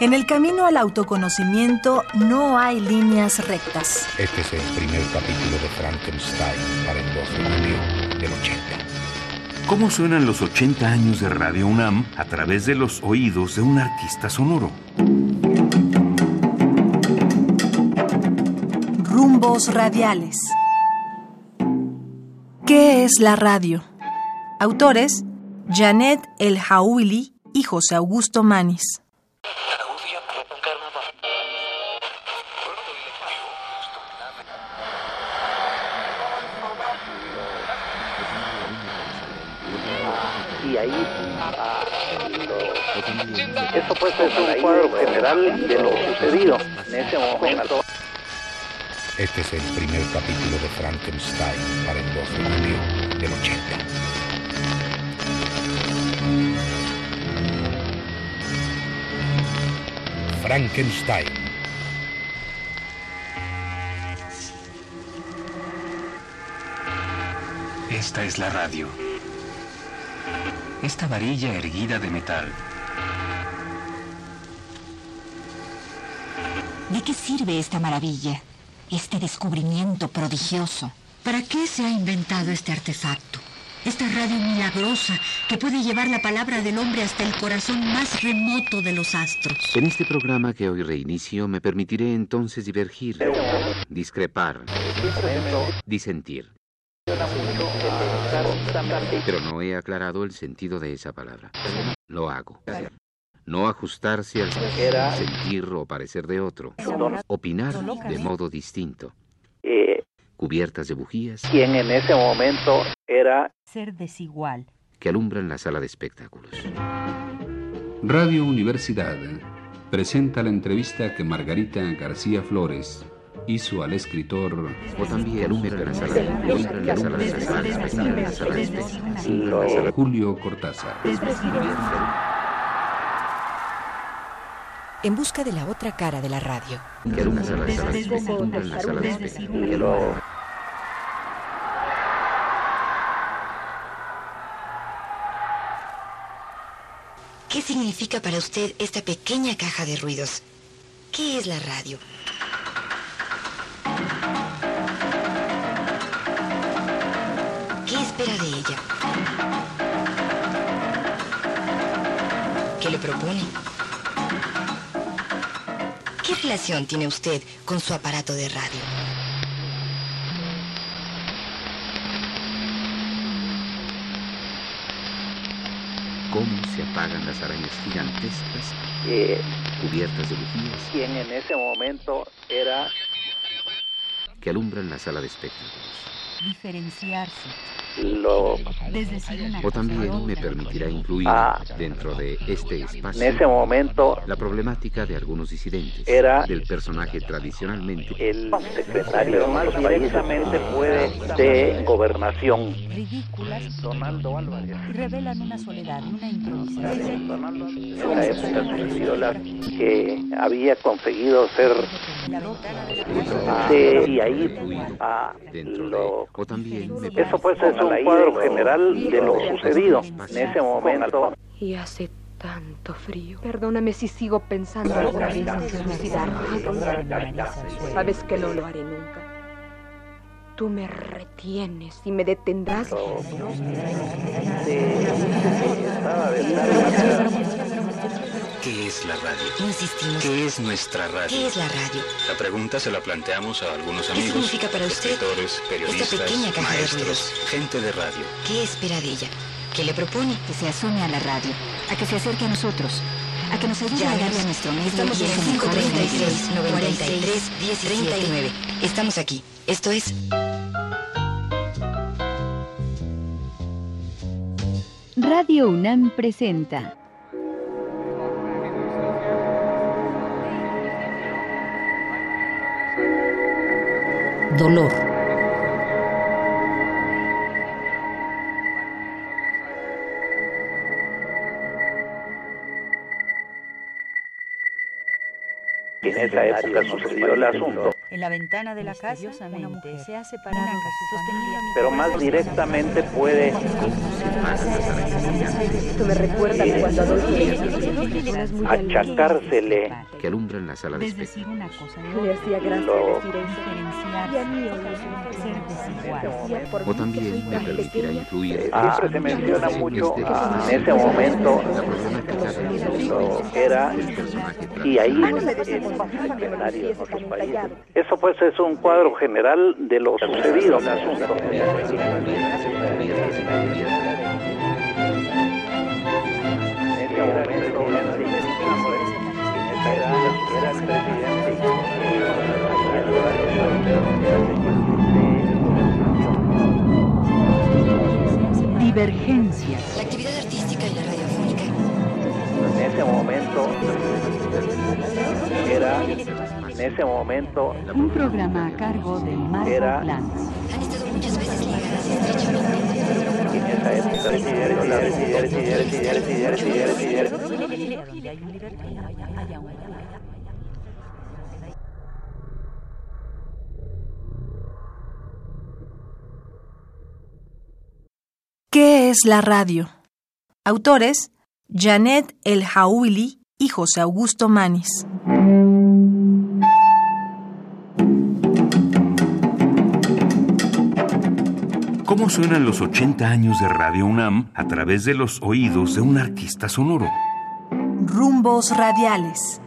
En el camino al autoconocimiento no hay líneas rectas. Este es el primer capítulo de Frankenstein para el 2 de junio del 80. ¿Cómo suenan los 80 años de Radio UNAM a través de los oídos de un artista sonoro? Rumbos radiales. ¿Qué es la radio? Autores: Janet El Hawili y José Augusto Manis. Y ahí ah, lo- eso pues es un cuadro general de lo sucedido en ese momento Este es el primer capítulo de Frankenstein para el 2 de junio del 80. Frankenstein. Esta es la radio. Esta varilla erguida de metal. ¿De qué sirve esta maravilla? Este descubrimiento prodigioso. ¿Para qué se ha inventado este artefacto? Esta radio milagrosa que puede llevar la palabra del hombre hasta el corazón más remoto de los astros. En este programa que hoy reinicio me permitiré entonces divergir, discrepar, disentir. Pero no he aclarado el sentido de esa palabra. Lo hago. No ajustarse al sentir o parecer de otro. Opinar de modo distinto. Cubiertas de bujías quien en ese momento era Ser desigual. que alumbran la sala de espectáculos. Radio Universidad presenta la entrevista que Margarita García Flores hizo al escritor O también Julio Cortázar. En busca de la otra cara de la radio. ¿Qué significa para usted esta pequeña caja de ruidos? ¿Qué es la radio? Espera de ella? ¿Qué le propone? ¿Qué relación tiene usted con su aparato de radio? cómo se apagan las arañas gigantescas eh, cubiertas de bujías quien en ese momento era que alumbran la sala de espectáculos. Diferenciarse. Lo una O también me permitirá incluir Ah. dentro de este en espacio ese momento la problemática de algunos disidentes Era- del personaje tradicionalmente el secretario más directamente puede de gobernación. Ridículas Donaldo Álvarez. y revelan una soledad, una improvisación. Donaldo en la época que había conseguido ser de y ahí a dentro lo o también me eso pues es un cuadro general de lo sucedido en ese momento Y hace tanto frío. Perdóname si sigo pensando alguna vez en suicidarme. Sabes que no lo haré nunca. Tú me retienes y me detendrás. ¿Qué es la radio? Insistimos. ¿Qué es nuestra radio? ¿Qué es la radio? La pregunta se la planteamos a algunos ¿Qué amigos, significa para usted escritores, periodistas, pequeña caja de maestros, ruidos? gente de radio. ¿Qué espera de ella? ¿Qué le propone? Que se asume a la radio, a que se acerque a nosotros, a que nos ayude a darle a nuestro medio Estamos en ese el mejor 536 beneficio. 93 39. Estamos aquí. Esto es Radio UNAM presenta Dolor. en esa época sucedió el asunto En la ventana de la casa, una mujer se ha separado de su familia. Pero más directamente puede... Esto me recuerda cuando Adolfo achacársele que alumbran la sala de Es decir, una cosa de Le hacía gracia Lo- decir eso. diferenciarse, Y a mí ser desigual. o también me permitirá influir Ah, siempre se menciona mucho ah, en ese momento lo que era y ahí en el escenario de otros países. Eso pues es un cuadro general de lo sucedido en el asunto. El presidente. Divergencias. Era, en ese momento Un programa a cargo de Marco Era- Lanz. ¿Qué es la radio? Autores: Janet El Hawili y José Augusto Manis. ¿Cómo suenan los 80 años de Radio UNAM a través de los oídos de un artista sonoro? Rumbos radiales.